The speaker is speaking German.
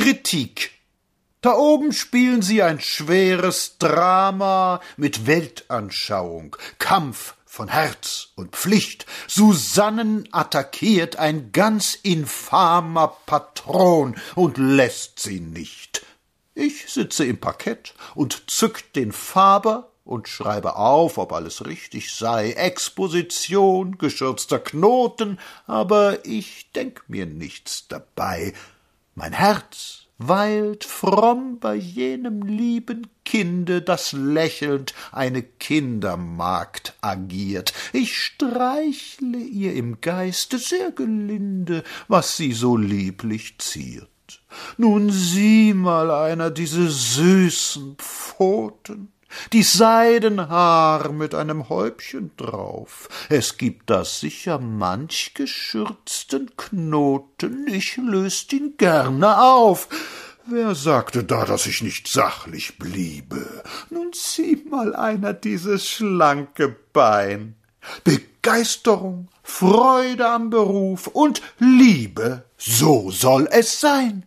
Kritik. Da oben spielen sie ein schweres Drama mit Weltanschauung, Kampf von Herz und Pflicht. Susannen attackiert ein ganz infamer Patron und lässt sie nicht. Ich sitze im Parkett und zück den Faber und schreibe auf, ob alles richtig sei. Exposition, geschürzter Knoten, aber ich denk mir nichts dabei. Mein Herz weilt fromm bei jenem lieben Kinde, das lächelnd eine Kindermagd agiert. Ich streichle ihr im Geiste sehr gelinde, was sie so lieblich ziert. Nun sieh mal einer diese süßen Pfoten, die Seidenhaar mit einem Häubchen drauf. Es gibt da sicher manch geschürzten Knoten, ich löst ihn gerne auf. Wer sagte da, dass ich nicht sachlich bliebe? Nun sieh mal einer dieses schlanke Bein. Begeisterung, Freude am Beruf und Liebe, so soll es sein.